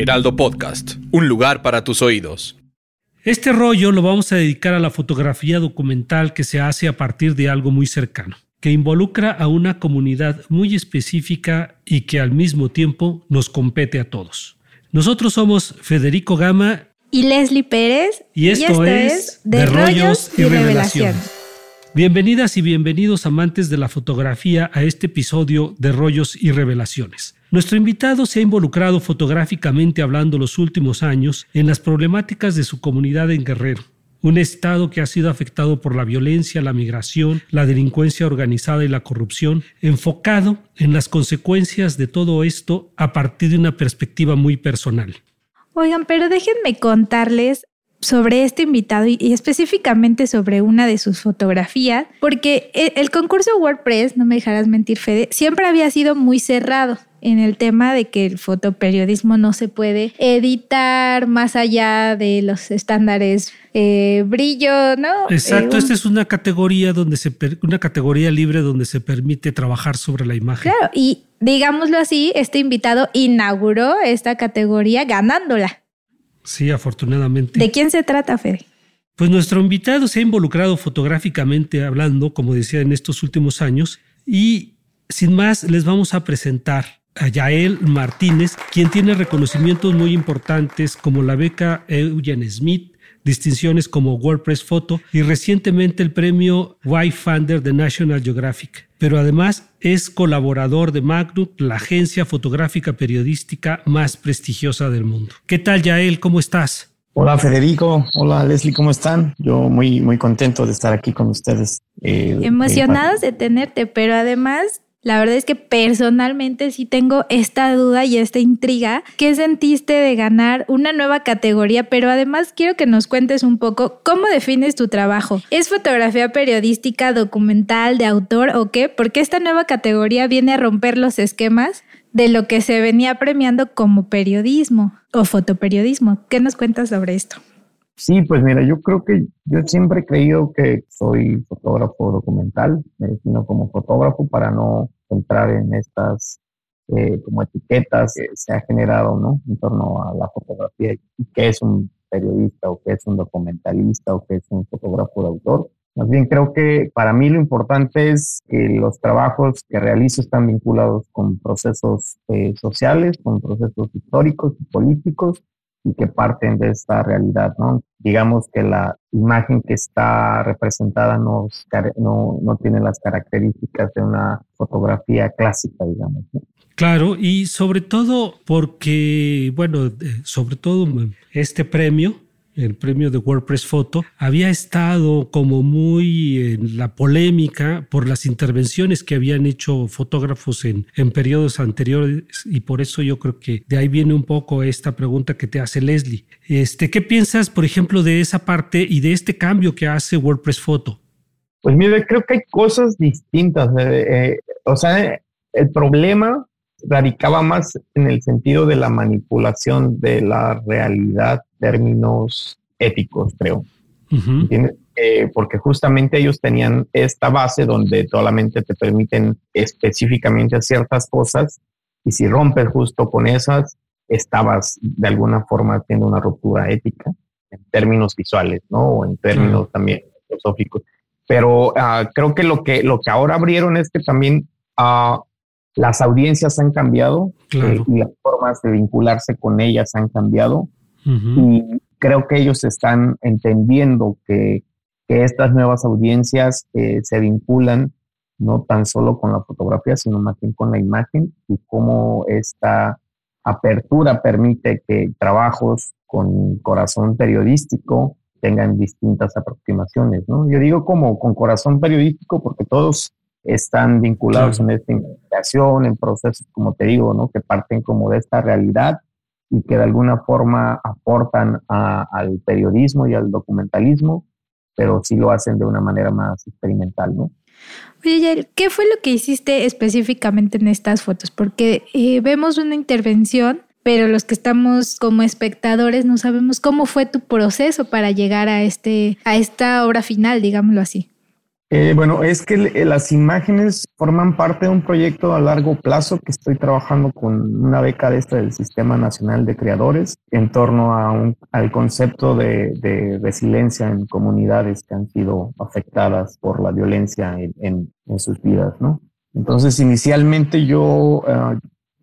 Heraldo Podcast, un lugar para tus oídos. Este rollo lo vamos a dedicar a la fotografía documental que se hace a partir de algo muy cercano, que involucra a una comunidad muy específica y que al mismo tiempo nos compete a todos. Nosotros somos Federico Gama y Leslie Pérez y esto, es, De, Rollos, y, Revelaciones. Bienvenidas y bienvenidos amantes de la fotografía a este episodio de Rollos y Revelaciones. Nuestro invitado se ha involucrado fotográficamente hablando los últimos años en las problemáticas de su comunidad en Guerrero, un estado que ha sido afectado por la violencia, la migración, la delincuencia organizada y la corrupción, enfocado en las consecuencias de todo esto a partir de una perspectiva muy personal. Oigan, pero déjenme contarles sobre este invitado y, específicamente sobre una de sus fotografías, porque el, el, concurso WordPress, no me dejarás mentir, Fede, siempre había sido muy cerrado en el tema de que el fotoperiodismo no se puede editar más allá de los estándares eh, brillo, ¿no? Exacto, eh, esta es una categoría donde se una categoría libre donde se permite trabajar sobre la imagen. Claro, y digámoslo así, este invitado inauguró esta categoría ganándola. Sí, afortunadamente. ¿De quién se trata, Fede? Pues nuestro invitado se ha involucrado fotográficamente hablando, como decía, en estos últimos años. Y sin más, les vamos a presentar a Yael Martínez, quien tiene reconocimientos muy importantes como la beca Eugene Smith, distinciones como WordPress Photo y recientemente el premio Y de National Geographic. Pero además es colaborador de Magnum, la agencia fotográfica periodística más prestigiosa del mundo. ¿Qué tal, Yael? ¿Cómo estás? Hola Federico, hola Leslie, ¿cómo están? Yo muy muy contento de estar aquí con ustedes. Eh, Emocionados de tenerte, pero además la verdad es que personalmente sí tengo esta duda y esta intriga. ¿Qué sentiste de ganar una nueva categoría? Pero además quiero que nos cuentes un poco cómo defines tu trabajo. ¿Es fotografía periodística, documental, de autor o qué? Porque esta nueva categoría viene a romper los esquemas de lo que se venía premiando como periodismo o fotoperiodismo. ¿Qué nos cuentas sobre esto? Sí, pues mira, yo creo que yo siempre he creído que soy fotógrafo documental, me defino como fotógrafo para no entrar en estas eh, como etiquetas que se ha generado, ¿no? En torno a la fotografía y qué es un periodista o qué es un documentalista o qué es un fotógrafo de autor. Más bien creo que para mí lo importante es que los trabajos que realizo están vinculados con procesos eh, sociales, con procesos históricos y políticos y que parten de esta realidad, ¿no? Digamos que la imagen que está representada no, no, no tiene las características de una fotografía clásica, digamos. Claro, y sobre todo porque, bueno, eh, sobre todo este premio el premio de WordPress Photo, había estado como muy en la polémica por las intervenciones que habían hecho fotógrafos en, en periodos anteriores y por eso yo creo que de ahí viene un poco esta pregunta que te hace Leslie. Este, ¿Qué piensas, por ejemplo, de esa parte y de este cambio que hace WordPress Photo? Pues mire, creo que hay cosas distintas. Eh, eh, o sea, el problema radicaba más en el sentido de la manipulación de la realidad, términos éticos, creo. Eh, porque justamente ellos tenían esta base donde solamente te permiten específicamente ciertas cosas y si rompes justo con esas, estabas de alguna forma haciendo una ruptura ética en términos visuales, ¿no? O en términos también filosóficos. Pero ah, creo que lo que lo que ahora abrieron es que también uh, las audiencias han cambiado eh, y las formas de vincularse con ellas han cambiado. Y creo que ellos están entendiendo que, estas nuevas audiencias eh, se vinculan no tan solo con la fotografía, sino más bien con la imagen y cómo esta apertura permite que trabajos con corazón periodístico tengan distintas aproximaciones, ¿no? Yo digo como con corazón periodístico porque todos están vinculados en esta investigación, en procesos, como te digo, ¿no? que parten como de esta realidad y que de alguna forma aportan al periodismo y al documentalismo, pero sí lo hacen de una manera más experimental, ¿no? Oye, ¿qué fue lo que hiciste específicamente en estas fotos? Porque eh, vemos una intervención, pero los que estamos como espectadores no sabemos cómo fue tu proceso para llegar a, este, a esta obra final, digámoslo así. Eh, bueno, es que las imágenes forman parte de un proyecto a largo plazo que estoy trabajando con una beca de esta del Sistema Nacional de Creadores en torno a un, al concepto de, resiliencia en comunidades que han sido afectadas por la violencia en, sus vidas, ¿no? Entonces, inicialmente yo eh,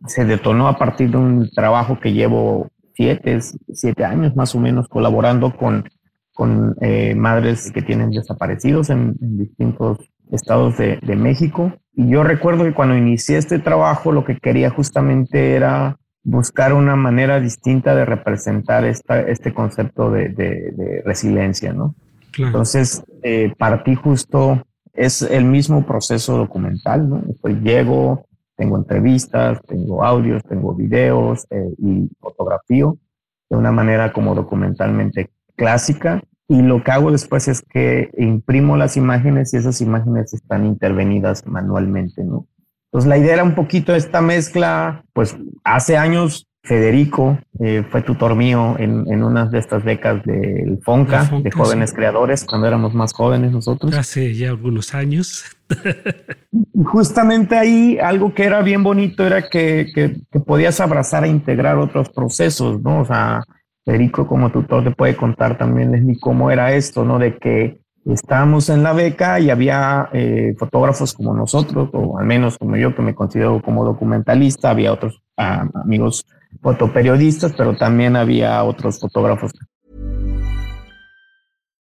se detonó a partir de un trabajo que llevo siete, siete años más o menos colaborando con con eh, madres que tienen desaparecidos en, distintos estados de, México. Y yo recuerdo que cuando inicié este trabajo lo que quería justamente era buscar una manera distinta de representar esta, este concepto de, resiliencia, ¿no? Entonces, eh, partí justo, es el mismo proceso documental, ¿no? Pues llego, tengo entrevistas, tengo audios, tengo videos eh, y fotografío de una manera como documentalmente clásica y lo que hago después es que imprimo las imágenes y esas imágenes están intervenidas manualmente, ¿no? Entonces la idea era un poquito esta mezcla, pues hace años Federico eh, fue tutor mío en, en una de estas becas del FONCA, de jóvenes creadores, cuando éramos más jóvenes nosotros. Hace ya algunos años. Justamente ahí algo que era bien bonito era que, que, que podías abrazar e integrar otros procesos, ¿no? O sea, Federico como tutor te puede contar también, Leslie, cómo era esto, ¿no? De que estábamos en la beca y había eh, fotógrafos como nosotros, o al menos como yo, que me considero como documentalista, había otros ah, amigos fotoperiodistas, pero también había otros fotógrafos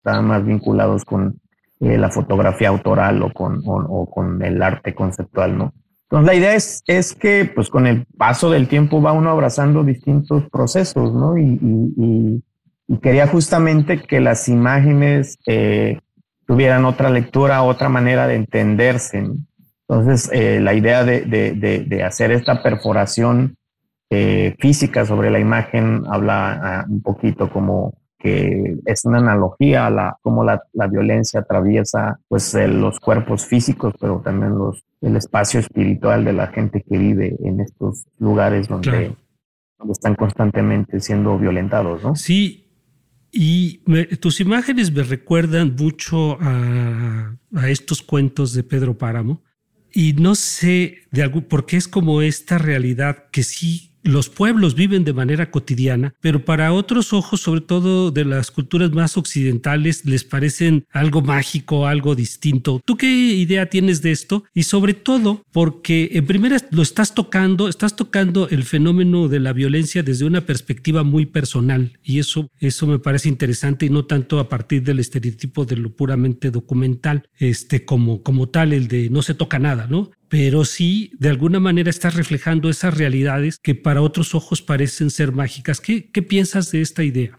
Estaban más vinculados con eh, la fotografía autoral o con, o, con el arte conceptual, ¿no? Entonces la idea es, es que pues con el paso del tiempo va uno abrazando distintos procesos, ¿no? Y, y, quería justamente que las imágenes eh, tuvieran otra lectura, otra manera de entenderse. Entonces eh, la idea de, de, de, hacer esta perforación física sobre la imagen habla ah, un poquito como que es una analogía a la, cómo la, la violencia atraviesa pues los cuerpos físicos, pero también los, el espacio espiritual de la gente que vive en estos lugares donde, donde están constantemente siendo violentados, ¿no? Sí, y tus imágenes me recuerdan mucho a, a, estos cuentos de Pedro Páramo. Y no sé de algo, porque es como esta realidad que sí los pueblos viven de manera cotidiana, pero para otros ojos, sobre todo de las culturas más occidentales, les parecen algo mágico, algo distinto. ¿Tú qué idea tienes de esto? Y sobre todo porque en primera lo estás tocando, estás tocando el fenómeno de la violencia desde una perspectiva muy personal y eso, eso me parece interesante y no tanto a partir del estereotipo de lo puramente documental, este como, como tal, el de no se toca nada, ¿no? Pero sí de alguna manera estás reflejando esas realidades que para otros ojos parecen ser mágicas. ¿Qué, piensas de esta idea?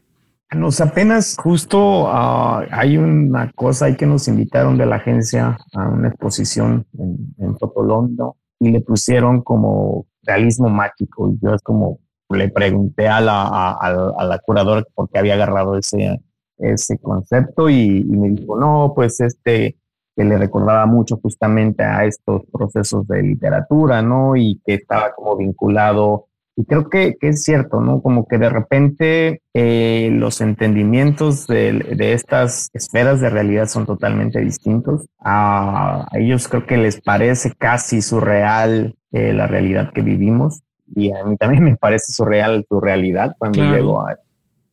Nos apenas justo ah, hay una cosa ahí que nos invitaron de la agencia a una exposición en, en Fotolondo y le pusieron como realismo mágico y yo es como le pregunté a la, a, curadora por qué había agarrado ese, ese concepto y me dijo, no, pues este, que le recordaba mucho justamente a estos procesos de literatura, ¿no? Y que estaba como vinculado, y creo que, es cierto, ¿no? Como que de repente eh, los entendimientos de, estas esferas de realidad son totalmente distintos. A, ellos creo que les parece casi surreal eh, la realidad que vivimos, y a mí también me parece surreal tu realidad cuando llego a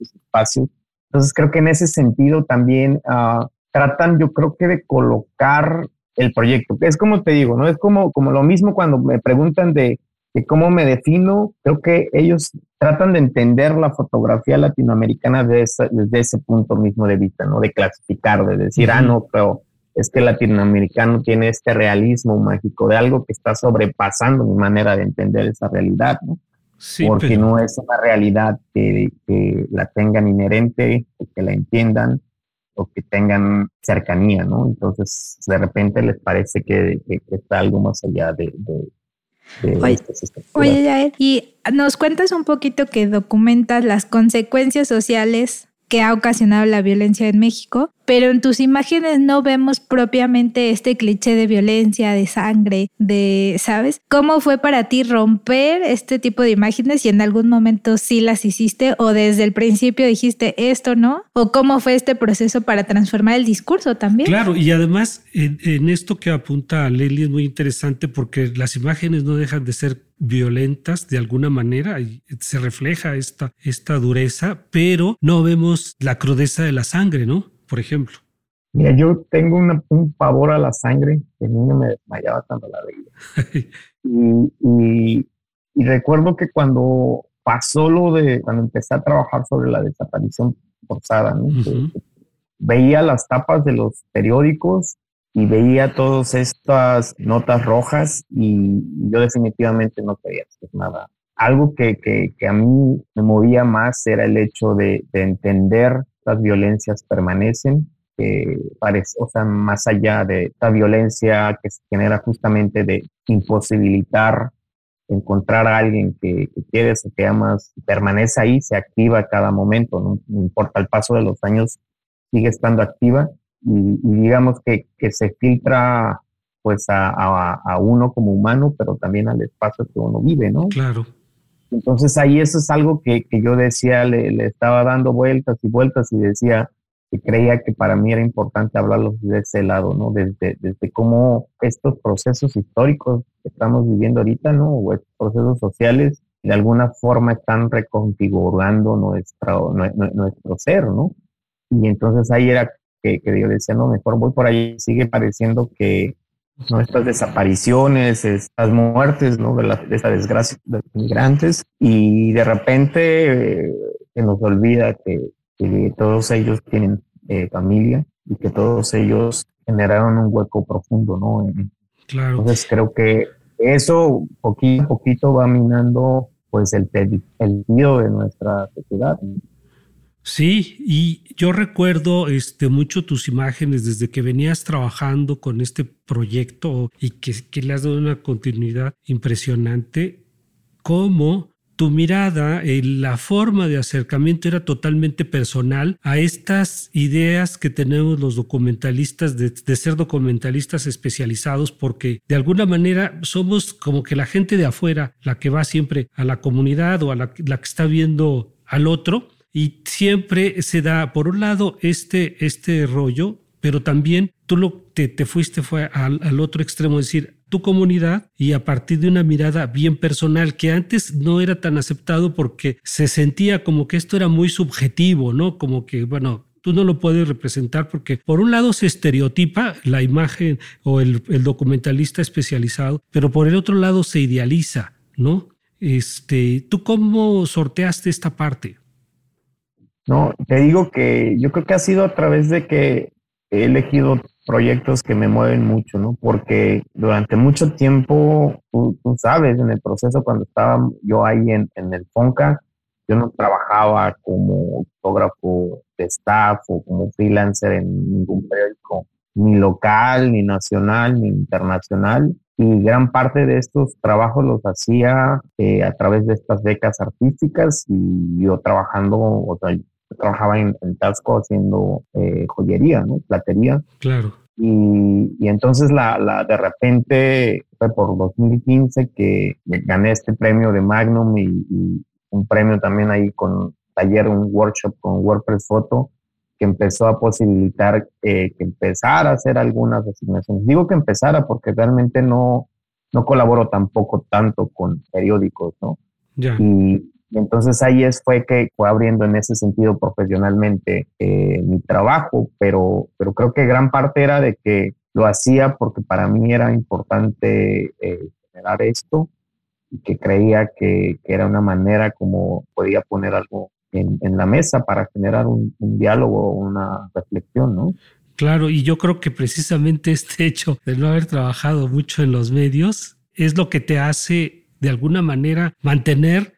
ese espacio. Entonces creo que en ese sentido también... Uh, tratan, yo creo que de colocar el proyecto. Es como te digo, ¿no? Es como, como lo mismo cuando me preguntan de, cómo me defino, creo que ellos tratan de entender la fotografía latinoamericana desde, desde ese punto mismo de vista, ¿no? De clasificar, de decir, ah, no, pero es que el latinoamericano tiene este realismo mágico de algo que está sobrepasando mi manera de entender esa realidad, ¿no? Sí, Porque no es una realidad que, que la tengan inherente, que la entiendan, o que tengan cercanía, ¿no? Entonces, de repente les parece que, está algo más allá de... oye, oye Yael, y nos cuentas un poquito que documentas las consecuencias sociales que ha ocasionado la violencia en México, pero en tus imágenes no vemos propiamente este cliché de violencia, de sangre, de, ¿sabes? ¿Cómo fue para ti romper este tipo de imágenes y en algún momento sí las hiciste o desde el principio dijiste esto no? ¿O cómo fue este proceso para transformar el discurso también? Claro, y además en, esto que apunta Lely es muy interesante porque las imágenes no dejan de ser violentas de alguna manera y se refleja esta, esta dureza, pero no vemos la crudeza de la sangre, ¿no? Por ejemplo. Mira, yo tengo un pavor a la sangre, el niño me desmayaba cuando la veía. y, y, recuerdo que cuando pasó lo de, cuando empecé a trabajar sobre la desaparición forzada, ¿no? veía las tapas de los periódicos y veía todas estas notas rojas y yo definitivamente no quería hacer nada. Algo que, que, que a mí me movía más era el hecho de, de entender violencias permanecen, que parece, o sea, más allá de esta violencia que se genera justamente de imposibilitar encontrar a alguien que, que quieres o que amas, permanece ahí, se activa cada momento, no importa el paso de los años, sigue estando activa y, digamos que, que, se filtra pues a, a, uno como humano, pero también al espacio que uno vive, ¿no? Claro. Entonces ahí eso es algo que, que yo decía, le, estaba dando vueltas y vueltas y decía que creía que para mí era importante hablarlo de ese lado, ¿no? Desde, desde cómo estos procesos históricos que estamos viviendo ahorita, ¿no? O estos procesos sociales, de alguna forma están reconfigurando nuestro, nuestro ser, ¿no? Y entonces ahí era que, yo decía, no, mejor voy por ahí, sigue pareciendo que ¿no? estas desapariciones, estas muertes, ¿no? de, la, de esta desgracia de los migrantes, y de repente eh, se nos olvida que, todos ellos tienen eh, familia y que todos ellos generaron un hueco profundo, ¿no? Claro. Entonces creo que eso poquito a poquito va minando pues el, el, el de nuestra sociedad. Sí, y yo recuerdo este, mucho tus imágenes desde que venías trabajando con este proyecto y que, que le has dado una continuidad impresionante, cómo tu mirada, eh, la forma de acercamiento era totalmente personal a estas ideas que tenemos los documentalistas de, ser documentalistas especializados, porque de alguna manera somos como que la gente de afuera, la que va siempre a la comunidad o a la, la que está viendo al otro y siempre se da, por un lado, este, este rollo, pero también tú lo, te, te fuiste fue al, otro extremo, es decir, tu comunidad y a partir de una mirada bien personal que antes no era tan aceptado porque se sentía como que esto era muy subjetivo, ¿no? Como que, bueno, tú no lo puedes representar porque por un lado se estereotipa la imagen o el, el documentalista especializado, pero por el otro lado se idealiza, ¿no? Este, ¿Tú cómo sorteaste esta parte? No, te digo que yo creo que ha sido a través de que he elegido proyectos que me mueven mucho, ¿no? Porque durante mucho tiempo, tú, sabes, en el proceso cuando estaba yo ahí en, en el FONCA, yo no trabajaba como fotógrafo de staff o como freelancer en ningún periódico, ni local, ni nacional, ni internacional. Y gran parte de estos trabajos los hacía eh, a través de estas becas artísticas y yo trabajando, trabajaba en, Tasco haciendo eh, joyería, ¿no? Platería. Claro. Y, y entonces la, la, de repente fue por 2015 que gané este premio de Magnum y, un premio también ahí con taller, un workshop con WordPress Photo que empezó a posibilitar eh, que empezara a hacer algunas asignaciones. Digo que empezara porque realmente no, no colaboro tampoco tanto con periódicos, ¿no? Ya. Y, entonces ahí es, fue que fue abriendo en ese sentido profesionalmente eh, mi trabajo, pero, pero creo que gran parte era de que lo hacía porque para mí era importante eh, generar esto y que creía que, que, era una manera como podía poner algo en, en la mesa para generar un, un diálogo, una reflexión, ¿no? Claro, y yo creo que precisamente este hecho de no haber trabajado mucho en los medios es lo que te hace de alguna manera mantener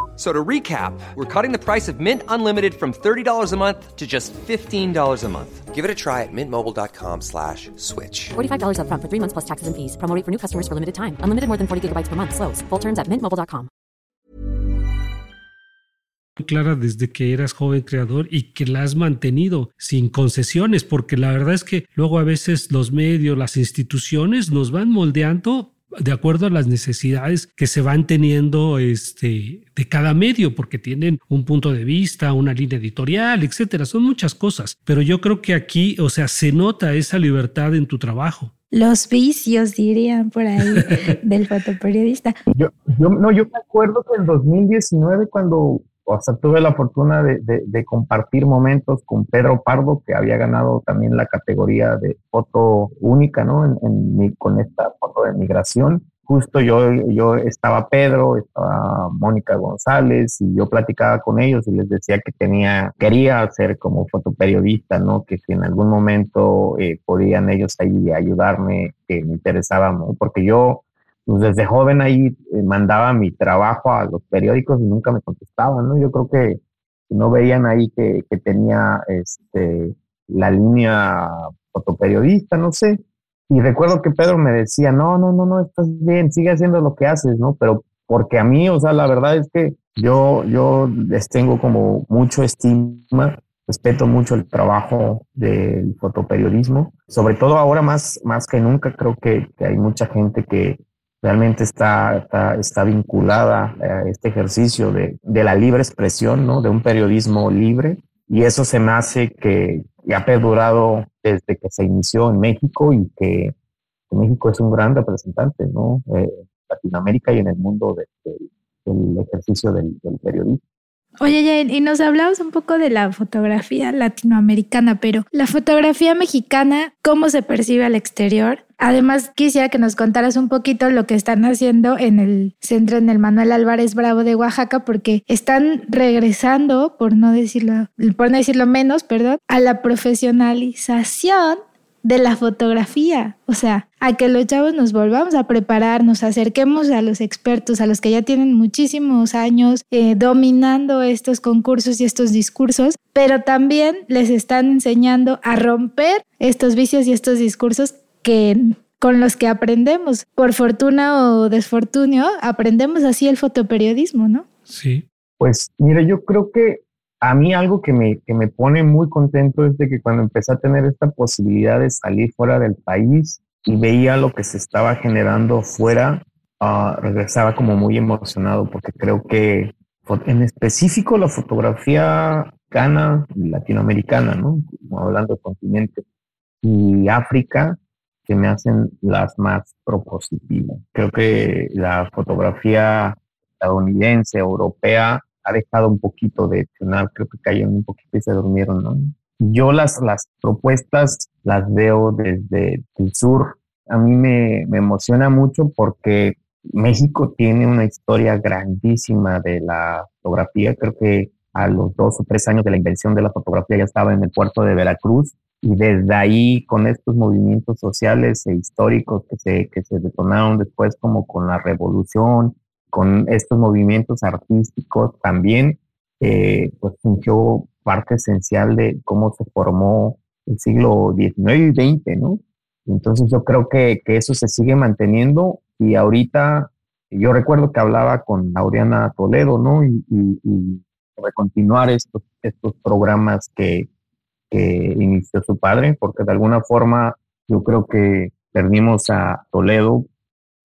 So to recap, we're cutting the price of Mint Unlimited from $30 a month to just $15 a month. Give it a try at mintmobile.com slash switch. $45 up front for three months plus taxes and fees. Promo rate for new customers for limited time. Unlimited more than 40 gigabytes per month. Slows. Full terms at mintmobile.com. Clara desde que eras joven creador y que la has mantenido sin concesiones, porque la verdad es que luego a veces los medios, las instituciones nos van moldeando de acuerdo a las necesidades que se van teniendo este, de cada medio, porque tienen un punto de vista, una línea editorial, etcétera. Son muchas cosas, pero yo creo que aquí, o sea, se nota esa libertad en tu trabajo. Los vicios, dirían por ahí, del fotoperiodista. Yo, yo, no, yo me acuerdo que en 2019, cuando o sea, tuve la fortuna de, de, compartir momentos con Pedro Pardo, que había ganado también la categoría de foto única, ¿no? En, mi, con esta foto de migración. Justo yo, yo estaba Pedro, estaba Mónica González y yo platicaba con ellos y les decía que tenía, quería ser como fotoperiodista, ¿no? Que si en algún momento eh, podían ellos ahí ayudarme, que me interesaba, ¿no? Porque yo desde joven ahí eh, mandaba mi trabajo a los periódicos y nunca me contestaban, ¿no? Yo creo que no veían ahí que, que tenía este, la línea fotoperiodista, no sé. Y recuerdo que Pedro me decía, no, no, no, no, estás bien, sigue haciendo lo que haces, ¿no? Pero porque a mí, o sea, la verdad es que yo, yo les tengo como mucho estima, respeto mucho el trabajo del fotoperiodismo, sobre todo ahora más, más que nunca creo que hay mucha gente que, realmente está, está, vinculada a este ejercicio de, de, la libre expresión, ¿no? De un periodismo libre. Y eso se me hace que, ha perdurado desde que se inició en México y que, México es un gran representante, ¿no? Eh, en Latinoamérica y en el mundo del ejercicio del, del periodismo. Oye, Jane, y nos hablabas un poco de la fotografía latinoamericana, pero la fotografía mexicana, ¿cómo se percibe al exterior? Además, quisiera que nos contaras un poquito lo que están haciendo en el centro, en el Manuel Álvarez Bravo de Oaxaca, porque están regresando, por no decirlo, por no decirlo menos, perdón, a la profesionalización de la fotografía, o sea, a que los chavos nos volvamos a preparar, nos acerquemos a los expertos, a los que ya tienen muchísimos años eh, dominando estos concursos y estos discursos, pero también les están enseñando a romper estos vicios y estos discursos que con los que aprendemos. Por fortuna o desfortunio, aprendemos así el fotoperiodismo, ¿no? Sí. Pues mire, yo creo que a mí algo que me, que me pone muy contento es de que cuando empecé a tener esta posibilidad de salir fuera del país y veía lo que se estaba generando fuera, ah, regresaba como muy emocionado porque creo que en específico la fotografía gana latinoamericana, ¿no? Hablando de continente y África, que me hacen las más propositivas. Creo que la fotografía estadounidense, europea, ha dejado un poquito de accionar, creo que cayeron un poquito y se durmieron, ¿no? Yo las, las propuestas las veo desde el sur. A mí me, me emociona mucho porque México tiene una historia grandísima de la fotografía. Creo que a los dos o tres años de la invención de la fotografía ya estaba en el puerto de Veracruz y desde ahí con estos movimientos sociales e históricos que se, que se detonaron después como con la revolución con estos movimientos artísticos también, eh, pues fungió parte esencial de cómo se formó el siglo XIX y XX, ¿no? Entonces yo creo que, que eso se sigue manteniendo y ahorita yo recuerdo que hablaba con Laureana Toledo, ¿no? Y, y, continuar estos, estos programas que, que inició su padre, porque de alguna forma yo creo que perdimos a Toledo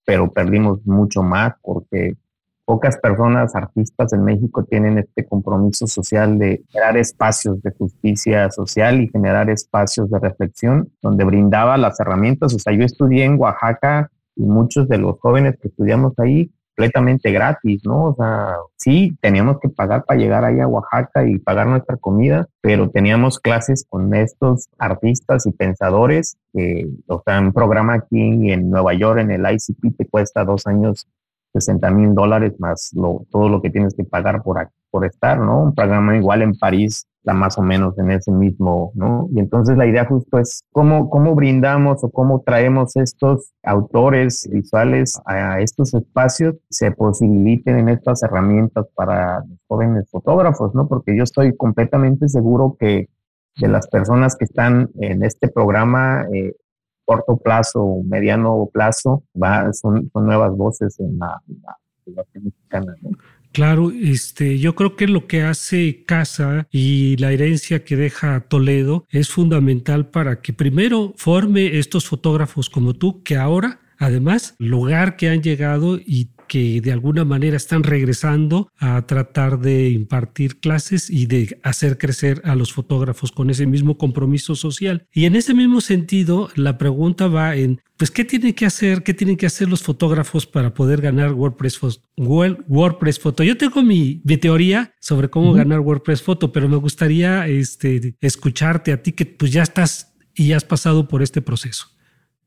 pero perdimos mucho más porque pocas personas, artistas en México, tienen este compromiso social de crear espacios de justicia social y generar espacios de reflexión donde brindaba las herramientas. O sea, yo estudié en Oaxaca y muchos de los jóvenes que estudiamos ahí completamente gratis, ¿no? O sea, sí, teníamos que pagar para llegar ahí a Oaxaca y pagar nuestra comida, pero teníamos clases con estos artistas y pensadores, que, o sea, un programa aquí en Nueva York, en el ICP, te cuesta dos años 60 mil dólares más lo, todo lo que tienes que pagar por, por estar, ¿no? Un programa igual en París más o menos en ese mismo, ¿no? Y entonces la idea justo es cómo, cómo brindamos o cómo traemos estos autores visuales a estos espacios, se posibiliten en estas herramientas para los jóvenes fotógrafos, ¿no? Porque yo estoy completamente seguro que de las personas que están en este programa, eh, corto plazo mediano plazo, va, son, son nuevas voces en la, población mexicana. Claro, este, yo creo que lo que hace Casa y la herencia que deja Toledo es fundamental para que primero forme estos fotógrafos como tú, que ahora, además, lugar que han llegado y que de alguna manera están regresando a tratar de impartir clases y de hacer crecer a los fotógrafos con ese mismo compromiso social. Y en ese mismo sentido, la pregunta va en, pues, ¿qué tienen que hacer? ¿Qué tienen que hacer los fotógrafos para poder ganar WordPress, WordPress Photo? Yo tengo mi, teoría sobre cómo ganar WordPress Photo, pero me gustaría este, escucharte a ti que pues ya estás y has pasado por este proceso.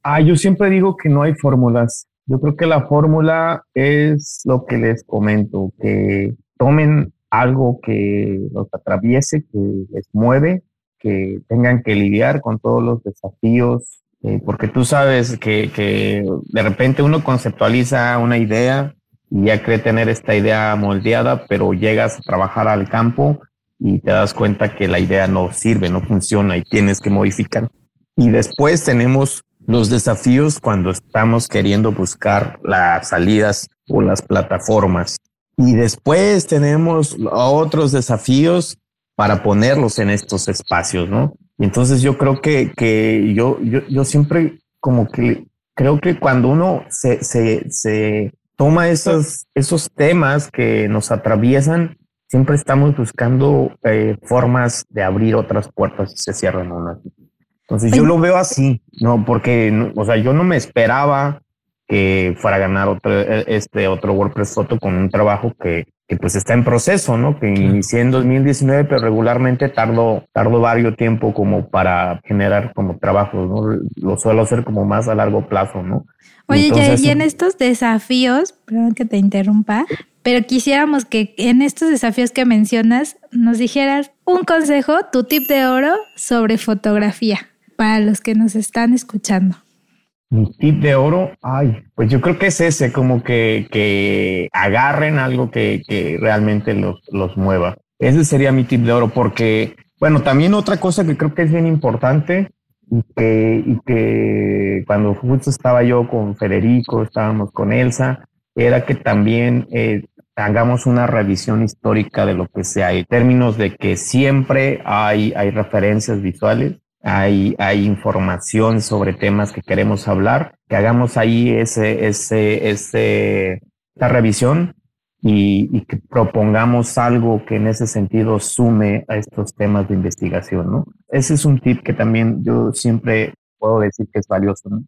Ah, yo siempre digo que no hay fórmulas. Yo creo que la fórmula es lo que les comento, que tomen algo que los atraviese, que les mueve, que tengan que lidiar con todos los desafíos, eh, porque tú sabes que, que, de repente uno conceptualiza una idea y ya cree tener esta idea moldeada, pero llegas a trabajar al campo y te das cuenta que la idea no sirve, no funciona y tienes que modificar. Y después tenemos los desafíos cuando estamos queriendo buscar las salidas o las plataformas. Y después tenemos otros desafíos para ponerlos en estos espacios, ¿no? Entonces yo creo que, que yo, yo, yo siempre como que creo que cuando uno se, se, se toma esos, esos temas que nos atraviesan, siempre estamos buscando eh, formas de abrir otras puertas y se cierran unas. Entonces yo lo veo así, ¿no? Porque, o sea, yo no me esperaba que fuera a ganar otro, e, este otro WordPress Photo con un trabajo que, que pues está en proceso, ¿no? Que inicié en 2019, pero regularmente tardo, tardo varios tiempo como para generar como trabajos, ¿no? Lo suelo hacer como más a largo plazo, ¿no? Oye, y en estos desafíos, perdón que te interrumpa, pero quisiéramos que en estos desafíos que mencionas nos dijeras un consejo, tu tip de oro sobre fotografía para los que nos están escuchando? Mi tip de oro, ay, pues yo creo que es ese, como que, que agarren algo que, que realmente los, los mueva. Ese sería mi tip de oro, porque, bueno, también otra cosa que creo que es bien importante y que, y que cuando justo estaba yo con Federico, estábamos con Elsa, era que también eh, hagamos una revisión histórica de lo que sea, en términos de que siempre hay, hay referencias visuales hay, información sobre temas que queremos hablar, que hagamos ahí ese, ese, ese, esa revisión y, y, que propongamos algo que en ese sentido sume a estos temas de investigación, ¿no? Ese es un tip que también yo siempre puedo decir que es valioso, ¿no?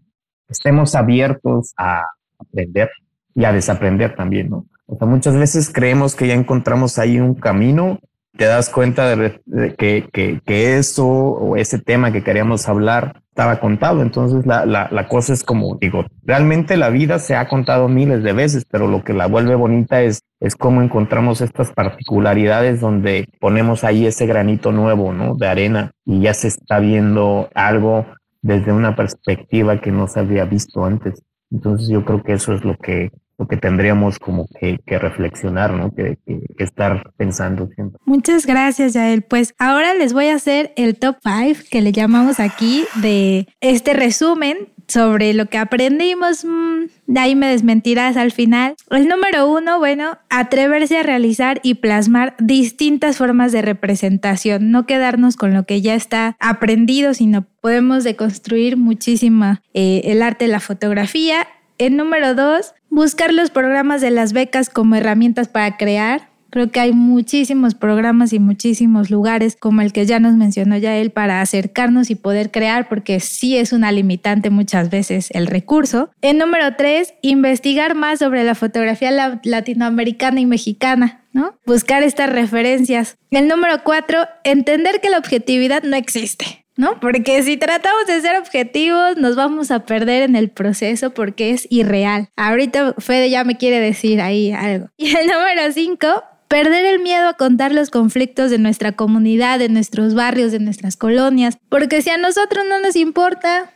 Estemos abiertos a aprender y a desaprender también, ¿no? O sea, muchas veces creemos que ya encontramos ahí un camino te das cuenta de, que, que, eso o ese tema que queríamos hablar estaba contado. Entonces la, la, la, cosa es como digo, realmente la vida se ha contado miles de veces, pero lo que la vuelve bonita es, es cómo encontramos estas particularidades donde ponemos ahí ese granito nuevo, ¿no? De arena y ya se está viendo algo desde una perspectiva que no se había visto antes. Entonces yo creo que eso es lo que que tendríamos como que, reflexionar, ¿no? Que, estar pensando siempre. Muchas gracias, Yael. Pues ahora les voy a hacer el top 5 que le llamamos aquí de este resumen sobre lo que aprendimos. Mm, de ahí me desmentirás al final. El número uno, bueno, atreverse a realizar y plasmar distintas formas de representación, no quedarnos con lo que ya está aprendido, sino podemos deconstruir muchísimo eh, el arte de la fotografía el número dos, buscar los programas de las becas como herramientas para crear. Creo que hay muchísimos programas y muchísimos lugares como el que ya nos mencionó ya él para acercarnos y poder crear, porque sí es una limitante muchas veces el recurso. El número tres, investigar más sobre la fotografía latinoamericana y mexicana. ¿no? Buscar estas referencias. El número cuatro, entender que la objetividad no existe. ¿No? Porque si tratamos de ser objetivos, nos vamos a perder en el proceso porque es irreal. Ahorita Fede ya me quiere decir ahí algo. Y el número cinco, perder el miedo a contar los conflictos de nuestra comunidad, de nuestros barrios, de nuestras colonias, porque si a nosotros no nos importa,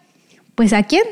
pues ¿a quién?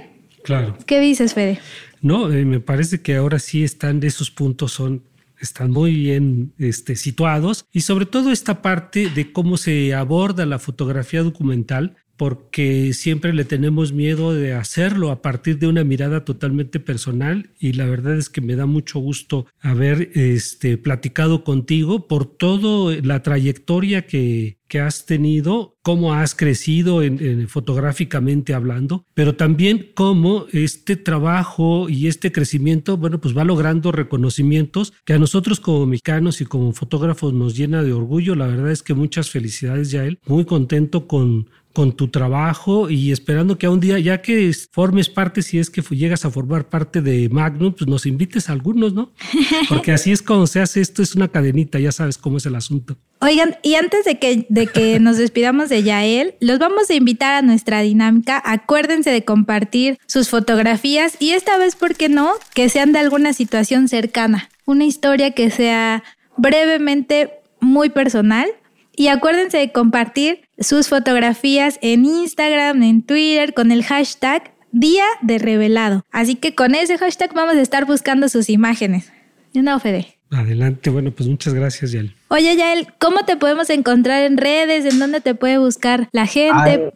Claro. ¿Qué dices, Fede? No, eh, me parece que ahora sí están, esos puntos son están muy bien este, situados. Y sobre todo esta parte de cómo se aborda la fotografía documental porque siempre le tenemos miedo de hacerlo a partir de una mirada totalmente personal y la verdad es que me da mucho gusto haber este, platicado contigo por toda la trayectoria que, que has tenido, cómo has crecido en, fotográficamente hablando, pero también cómo este trabajo y este crecimiento, bueno, pues va logrando reconocimientos que a nosotros como mexicanos y como fotógrafos nos llena de orgullo. La verdad es que muchas felicidades, Yael. Muy contento con con tu trabajo y esperando que a un día, ya que formes parte, si es que llegas a formar parte de Magnum, pues nos invites a algunos, ¿no? Porque así es como se hace esto, es una cadenita, ya sabes cómo es el asunto. Oigan, y antes de que, de que nos despidamos de Yael, los vamos a invitar a nuestra dinámica. Acuérdense de compartir sus fotografías y esta vez, ¿por qué no? Que sean de alguna situación cercana, una historia que sea brevemente muy personal y acuérdense de compartir sus fotografías en Instagram, en Twitter con el hashtag Día de Revelado. Así que con ese hashtag vamos a estar buscando sus imágenes. No, Fede. Adelante, bueno, pues muchas gracias, Yael. Oye, Yael, ¿cómo te podemos encontrar en redes? ¿En dónde te puede buscar la gente?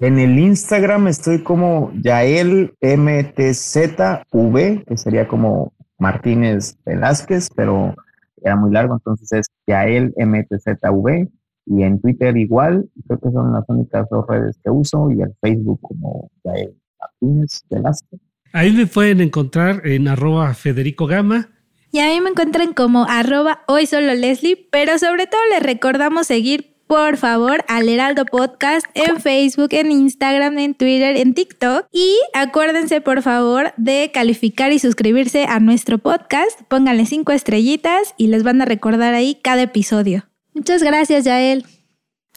en el Instagram estoy como Yael MTZV, que sería como Martínez Velázquez, pero era muy largo, entonces es Yael MTZV y en Twitter igual, creo que son las únicas dos redes que uso y el Facebook como Yael Martínez Velázquez. Ahí me pueden encontrar en arroba Federico Gama. Y a mí me encuentran como arroba hoy solo Leslie, pero sobre todo les recordamos seguir por favor al Heraldo Podcast en Facebook, en Instagram, en Twitter, en TikTok. Y acuérdense por favor de calificar y suscribirse a nuestro podcast. Pónganle cinco estrellitas y les van a recordar ahí cada episodio. Muchas gracias, Yael.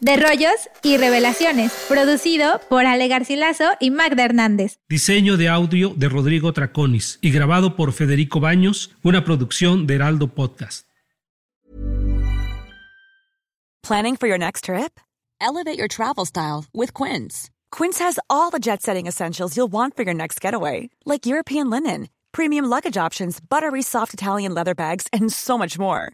De Rollos y Revelaciones, producido por Ale Garcilaso y Magda Hernández. Diseño de audio de Rodrigo Traconis y grabado por Federico Baños, una producción de Heraldo Podcast. Planning for your next trip? Elevate your travel style with Quince. Quince has all the jet-setting essentials you'll want for your next getaway, like European linen, premium luggage options, buttery soft Italian leather bags, and so much more.